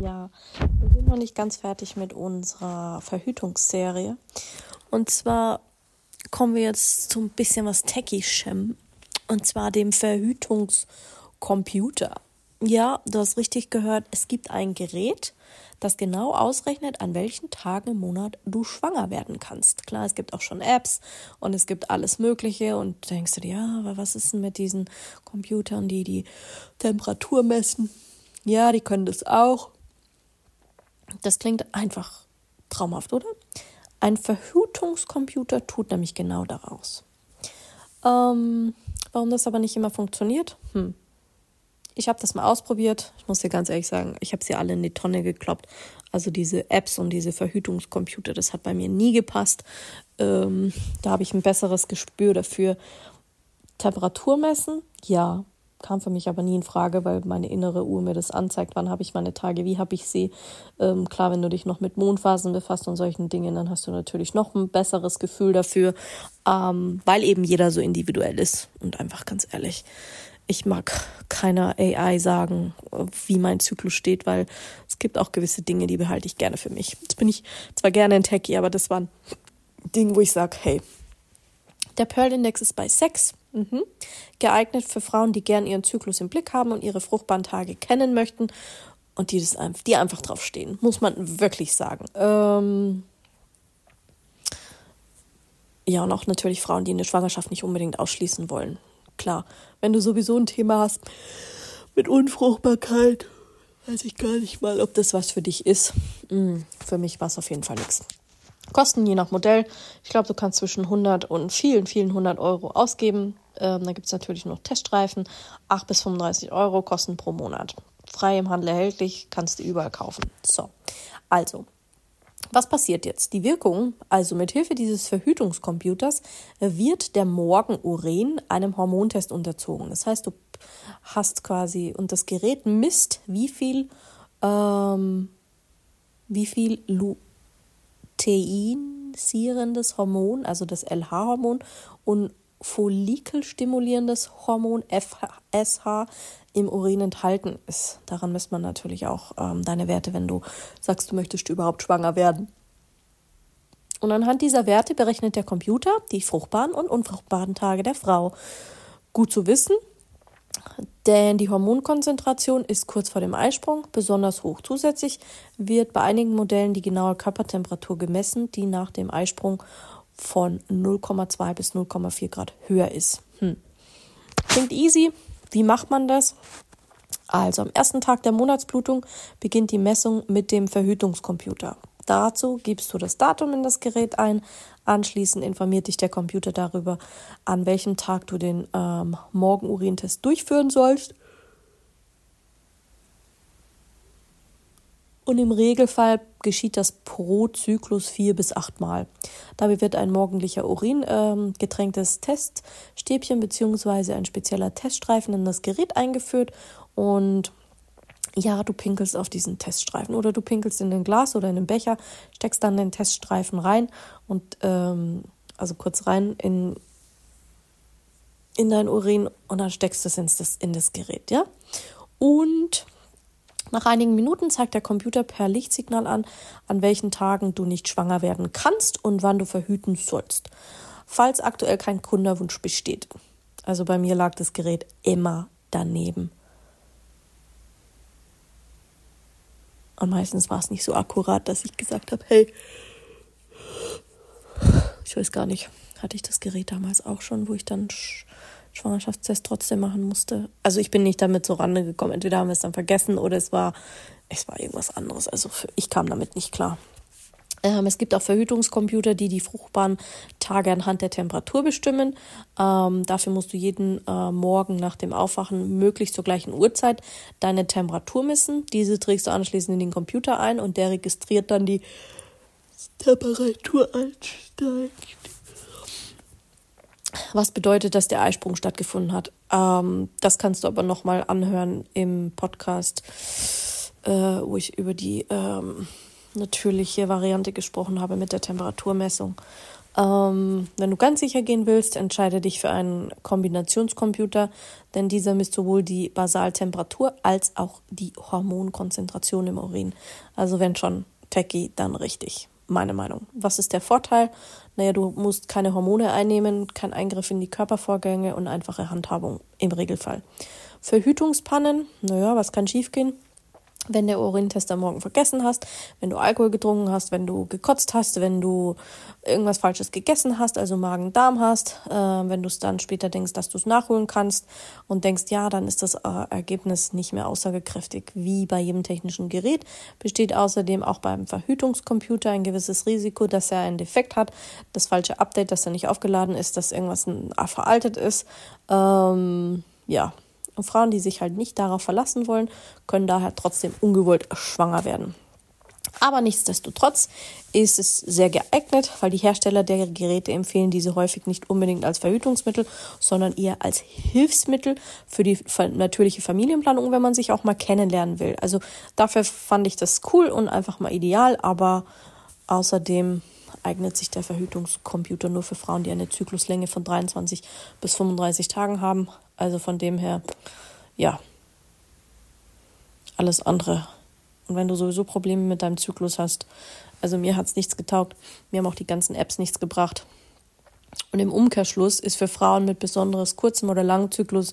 Ja, wir sind noch nicht ganz fertig mit unserer Verhütungsserie. Und zwar kommen wir jetzt zu ein bisschen was Techischem. Und zwar dem Verhütungscomputer. Ja, du hast richtig gehört, es gibt ein Gerät, das genau ausrechnet, an welchen Tagen im Monat du schwanger werden kannst. Klar, es gibt auch schon Apps und es gibt alles Mögliche und denkst du dir, ja, aber was ist denn mit diesen Computern, die die Temperatur messen? Ja, die können das auch. Das klingt einfach traumhaft, oder? Ein Verhütungscomputer tut nämlich genau daraus. Ähm, warum das aber nicht immer funktioniert? Hm. Ich habe das mal ausprobiert. Ich muss dir ganz ehrlich sagen, ich habe sie alle in die Tonne gekloppt. Also diese Apps und diese Verhütungscomputer, das hat bei mir nie gepasst. Ähm, da habe ich ein besseres Gespür dafür. Temperatur messen, ja, kam für mich aber nie in Frage, weil meine innere Uhr mir das anzeigt, wann habe ich meine Tage, wie habe ich sie. Ähm, klar, wenn du dich noch mit Mondphasen befasst und solchen Dingen, dann hast du natürlich noch ein besseres Gefühl dafür, ähm, weil eben jeder so individuell ist. Und einfach ganz ehrlich, ich mag keiner AI sagen, wie mein Zyklus steht, weil es gibt auch gewisse Dinge, die behalte ich gerne für mich. Jetzt bin ich zwar gerne ein Techie, aber das war ein Ding, wo ich sage, hey, der Pearl-Index ist bei 6. Mhm. Geeignet für Frauen, die gern ihren Zyklus im Blick haben und ihre fruchtbaren Tage kennen möchten und die, das, die einfach drauf stehen, muss man wirklich sagen. Ähm ja, und auch natürlich Frauen, die eine Schwangerschaft nicht unbedingt ausschließen wollen. Klar, wenn du sowieso ein Thema hast mit Unfruchtbarkeit, weiß ich gar nicht mal, ob das was für dich ist. Mhm. Für mich war es auf jeden Fall nichts. Kosten je nach Modell. Ich glaube, du kannst zwischen 100 und vielen, vielen 100 Euro ausgeben. Ähm, da gibt es natürlich noch Teststreifen. 8 bis 35 Euro kosten pro Monat. Frei im Handel erhältlich, kannst du überall kaufen. So, also, was passiert jetzt? Die Wirkung, also mit Hilfe dieses Verhütungscomputers, wird der Morgenurin einem Hormontest unterzogen. Das heißt, du hast quasi, und das Gerät misst, wie viel, ähm, wie viel luteinisierendes Hormon, also das LH-Hormon, und follikelstimulierendes Hormon FSH im Urin enthalten ist. Daran misst man natürlich auch ähm, deine Werte, wenn du sagst, du möchtest überhaupt schwanger werden. Und anhand dieser Werte berechnet der Computer die fruchtbaren und unfruchtbaren Tage der Frau. Gut zu wissen, denn die Hormonkonzentration ist kurz vor dem Eisprung besonders hoch. Zusätzlich wird bei einigen Modellen die genaue Körpertemperatur gemessen, die nach dem Eisprung von 0,2 bis 0,4 Grad höher ist. Hm. Klingt easy. Wie macht man das? Also am ersten Tag der Monatsblutung beginnt die Messung mit dem Verhütungscomputer. Dazu gibst du das Datum in das Gerät ein. Anschließend informiert dich der Computer darüber, an welchem Tag du den ähm, Morgenurintest durchführen sollst. Und im Regelfall geschieht das pro Zyklus vier bis acht Mal. Dabei wird ein morgendlicher Urin äh, getränktes Teststäbchen bzw. ein spezieller Teststreifen in das Gerät eingeführt und ja, du pinkelst auf diesen Teststreifen oder du pinkelst in ein Glas oder in einen Becher, steckst dann den Teststreifen rein und ähm, also kurz rein in, in dein Urin und dann steckst du es ins, das, in das Gerät, ja. Und nach einigen Minuten zeigt der Computer per Lichtsignal an, an welchen Tagen du nicht schwanger werden kannst und wann du verhüten sollst, falls aktuell kein Kunderwunsch besteht. Also bei mir lag das Gerät immer daneben. Und meistens war es nicht so akkurat, dass ich gesagt habe, hey, ich weiß gar nicht, hatte ich das Gerät damals auch schon, wo ich dann Schwangerschaftstest trotzdem machen musste. Also ich bin nicht damit so Rande gekommen. Entweder haben wir es dann vergessen oder es war, es war irgendwas anderes. Also ich kam damit nicht klar. Ähm, es gibt auch Verhütungscomputer, die die fruchtbaren Tage anhand der Temperatur bestimmen. Ähm, dafür musst du jeden äh, Morgen nach dem Aufwachen möglichst zur gleichen Uhrzeit deine Temperatur messen. Diese trägst du anschließend in den Computer ein und der registriert dann die Temperatur ansteigt. Was bedeutet, dass der Eisprung stattgefunden hat? Ähm, das kannst du aber nochmal anhören im Podcast, äh, wo ich über die ähm, natürliche Variante gesprochen habe mit der Temperaturmessung. Ähm, wenn du ganz sicher gehen willst, entscheide dich für einen Kombinationscomputer, denn dieser misst sowohl die Basaltemperatur als auch die Hormonkonzentration im Urin. Also wenn schon techy, dann richtig meine Meinung. Was ist der Vorteil? Naja, du musst keine Hormone einnehmen, kein Eingriff in die Körpervorgänge und einfache Handhabung im Regelfall. Verhütungspannen, naja, was kann schiefgehen? Wenn der Urintest am Morgen vergessen hast, wenn du Alkohol getrunken hast, wenn du gekotzt hast, wenn du irgendwas Falsches gegessen hast, also Magen-Darm hast, äh, wenn du es dann später denkst, dass du es nachholen kannst und denkst, ja, dann ist das äh, Ergebnis nicht mehr aussagekräftig. Wie bei jedem technischen Gerät besteht außerdem auch beim Verhütungscomputer ein gewisses Risiko, dass er einen Defekt hat, das falsche Update, dass er nicht aufgeladen ist, dass irgendwas veraltet ist. Ähm, ja, und Frauen, die sich halt nicht darauf verlassen wollen, können daher trotzdem ungewollt schwanger werden. Aber nichtsdestotrotz ist es sehr geeignet, weil die Hersteller der Geräte empfehlen diese häufig nicht unbedingt als Verhütungsmittel, sondern eher als Hilfsmittel für die natürliche Familienplanung, wenn man sich auch mal kennenlernen will. Also dafür fand ich das cool und einfach mal ideal, aber außerdem eignet sich der Verhütungscomputer nur für Frauen, die eine Zykluslänge von 23 bis 35 Tagen haben. Also von dem her, ja, alles andere. Und wenn du sowieso Probleme mit deinem Zyklus hast, also mir hat es nichts getaugt, mir haben auch die ganzen Apps nichts gebracht. Und im Umkehrschluss ist für Frauen mit besonders kurzem oder langem Zyklus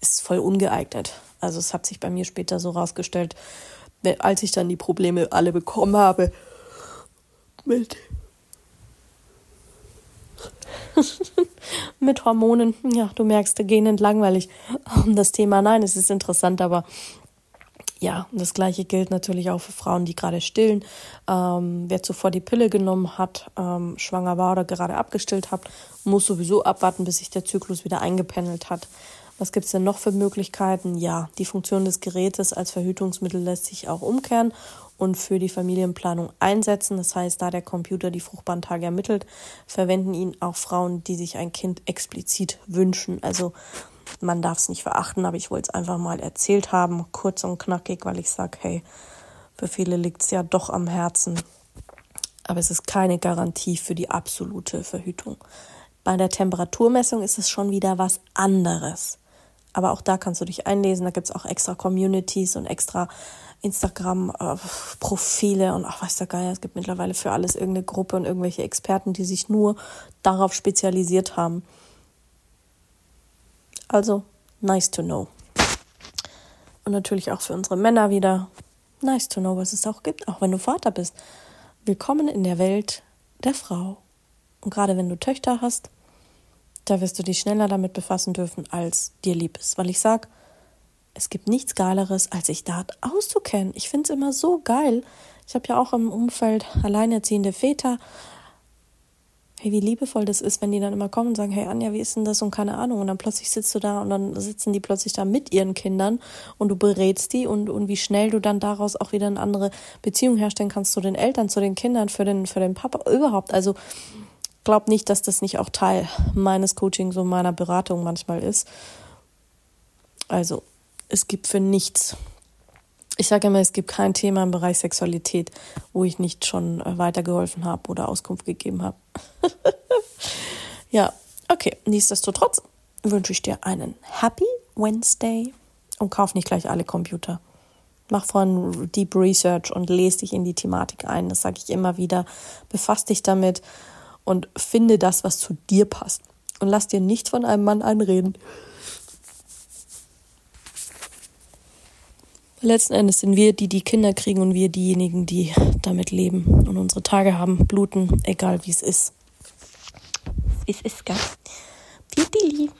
ist voll ungeeignet. Also es hat sich bei mir später so rausgestellt, als ich dann die Probleme alle bekommen habe mit mit Hormonen. Ja, du merkst, gähnend langweilig um das Thema. Nein, es ist interessant, aber ja, das gleiche gilt natürlich auch für Frauen, die gerade stillen. Ähm, wer zuvor die Pille genommen hat, ähm, schwanger war oder gerade abgestillt hat, muss sowieso abwarten, bis sich der Zyklus wieder eingependelt hat. Was gibt es denn noch für Möglichkeiten? Ja, die Funktion des Gerätes als Verhütungsmittel lässt sich auch umkehren und für die Familienplanung einsetzen. Das heißt, da der Computer die fruchtbaren Tage ermittelt, verwenden ihn auch Frauen, die sich ein Kind explizit wünschen. Also man darf es nicht verachten, aber ich wollte es einfach mal erzählt haben, kurz und knackig, weil ich sage, hey, für viele liegt es ja doch am Herzen. Aber es ist keine Garantie für die absolute Verhütung. Bei der Temperaturmessung ist es schon wieder was anderes. Aber auch da kannst du dich einlesen. Da gibt es auch extra Communities und extra Instagram-Profile und ach, weiß der Geier, es gibt mittlerweile für alles irgendeine Gruppe und irgendwelche Experten, die sich nur darauf spezialisiert haben. Also, nice to know. Und natürlich auch für unsere Männer wieder nice to know, was es auch gibt, auch wenn du Vater bist. Willkommen in der Welt der Frau. Und gerade wenn du Töchter hast, da wirst du dich schneller damit befassen dürfen, als dir lieb ist. Weil ich sag, es gibt nichts Geileres, als sich da auszukennen. Ich finde es immer so geil. Ich habe ja auch im Umfeld alleinerziehende Väter. Hey, wie liebevoll das ist, wenn die dann immer kommen und sagen, hey Anja, wie ist denn das und keine Ahnung. Und dann plötzlich sitzt du da und dann sitzen die plötzlich da mit ihren Kindern und du berätst die und, und wie schnell du dann daraus auch wieder eine andere Beziehung herstellen kannst zu den Eltern, zu den Kindern, für den, für den Papa, überhaupt. Also glaube nicht, dass das nicht auch Teil meines Coachings und meiner Beratung manchmal ist. Also, es gibt für nichts. Ich sage immer, es gibt kein Thema im Bereich Sexualität, wo ich nicht schon äh, weitergeholfen habe oder Auskunft gegeben habe. ja, okay. Nichtsdestotrotz wünsche ich dir einen Happy Wednesday und kauf nicht gleich alle Computer. Mach vorhin Deep Research und lese dich in die Thematik ein. Das sage ich immer wieder. Befass dich damit und finde das, was zu dir passt. Und lass dir nicht von einem Mann einreden. Letzten Endes sind wir, die die Kinder kriegen und wir diejenigen, die damit leben und unsere Tage haben, bluten, egal wie es ist. Es ist, gell? Beauty